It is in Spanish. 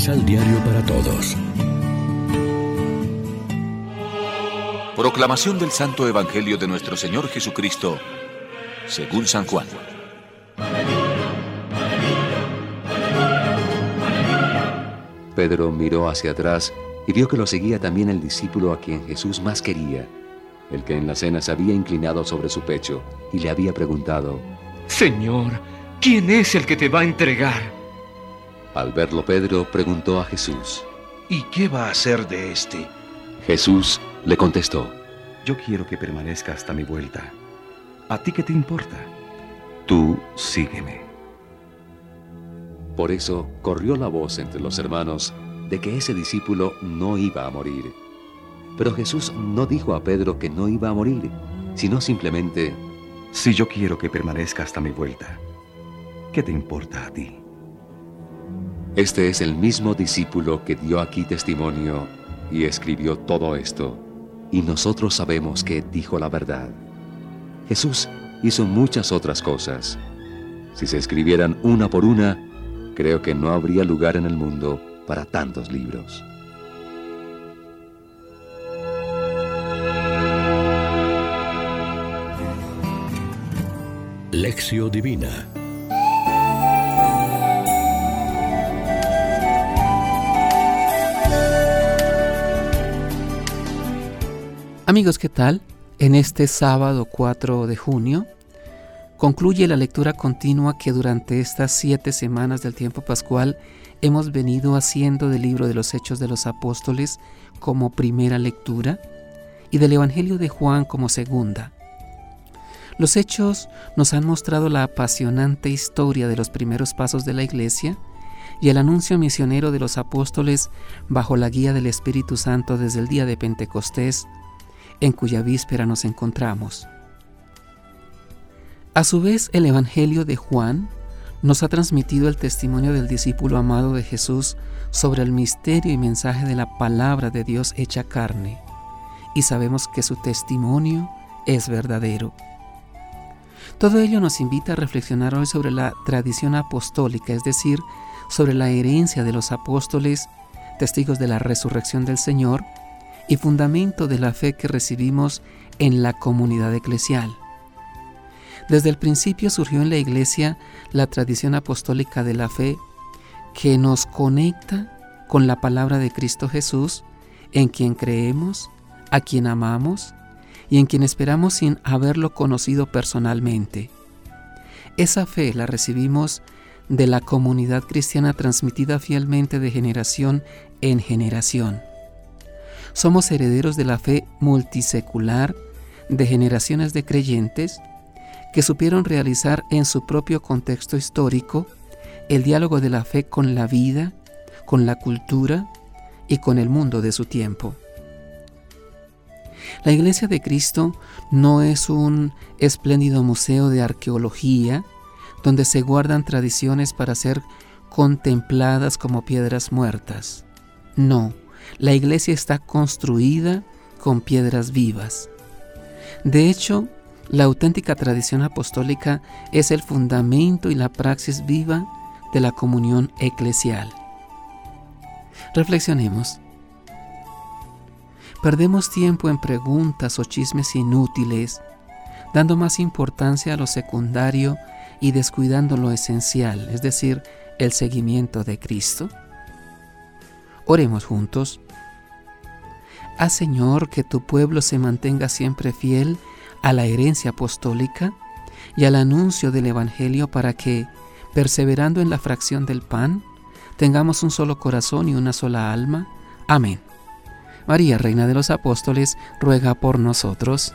Misal Diario para Todos. Proclamación del Santo Evangelio de nuestro Señor Jesucristo, según San Juan. Pedro miró hacia atrás y vio que lo seguía también el discípulo a quien Jesús más quería, el que en la cena se había inclinado sobre su pecho y le había preguntado, Señor, ¿quién es el que te va a entregar? Al verlo Pedro preguntó a Jesús, ¿Y qué va a hacer de este? Jesús le contestó, Yo quiero que permanezca hasta mi vuelta. ¿A ti qué te importa? Tú sígueme. Por eso corrió la voz entre los hermanos de que ese discípulo no iba a morir. Pero Jesús no dijo a Pedro que no iba a morir, sino simplemente, Si yo quiero que permanezca hasta mi vuelta, ¿qué te importa a ti? Este es el mismo discípulo que dio aquí testimonio y escribió todo esto, y nosotros sabemos que dijo la verdad. Jesús hizo muchas otras cosas. Si se escribieran una por una, creo que no habría lugar en el mundo para tantos libros. Lección Divina Amigos, ¿qué tal? En este sábado 4 de junio concluye la lectura continua que durante estas siete semanas del tiempo pascual hemos venido haciendo del libro de los Hechos de los Apóstoles como primera lectura y del Evangelio de Juan como segunda. Los hechos nos han mostrado la apasionante historia de los primeros pasos de la Iglesia y el anuncio misionero de los apóstoles bajo la guía del Espíritu Santo desde el día de Pentecostés, en cuya víspera nos encontramos. A su vez, el Evangelio de Juan nos ha transmitido el testimonio del discípulo amado de Jesús sobre el misterio y mensaje de la palabra de Dios hecha carne, y sabemos que su testimonio es verdadero. Todo ello nos invita a reflexionar hoy sobre la tradición apostólica, es decir, sobre la herencia de los apóstoles, testigos de la resurrección del Señor y fundamento de la fe que recibimos en la comunidad eclesial. Desde el principio surgió en la Iglesia la tradición apostólica de la fe que nos conecta con la palabra de Cristo Jesús, en quien creemos, a quien amamos y en quien esperamos sin haberlo conocido personalmente. Esa fe la recibimos de la comunidad cristiana transmitida fielmente de generación en generación. Somos herederos de la fe multisecular de generaciones de creyentes que supieron realizar en su propio contexto histórico el diálogo de la fe con la vida, con la cultura y con el mundo de su tiempo. La Iglesia de Cristo no es un espléndido museo de arqueología donde se guardan tradiciones para ser contempladas como piedras muertas. No, la Iglesia está construida con piedras vivas. De hecho, la auténtica tradición apostólica es el fundamento y la praxis viva de la comunión eclesial. Reflexionemos. Perdemos tiempo en preguntas o chismes inútiles, dando más importancia a lo secundario y descuidando lo esencial, es decir, el seguimiento de Cristo. Oremos juntos. Haz Señor que tu pueblo se mantenga siempre fiel a la herencia apostólica y al anuncio del Evangelio para que, perseverando en la fracción del pan, tengamos un solo corazón y una sola alma. Amén. María, Reina de los Apóstoles, ruega por nosotros.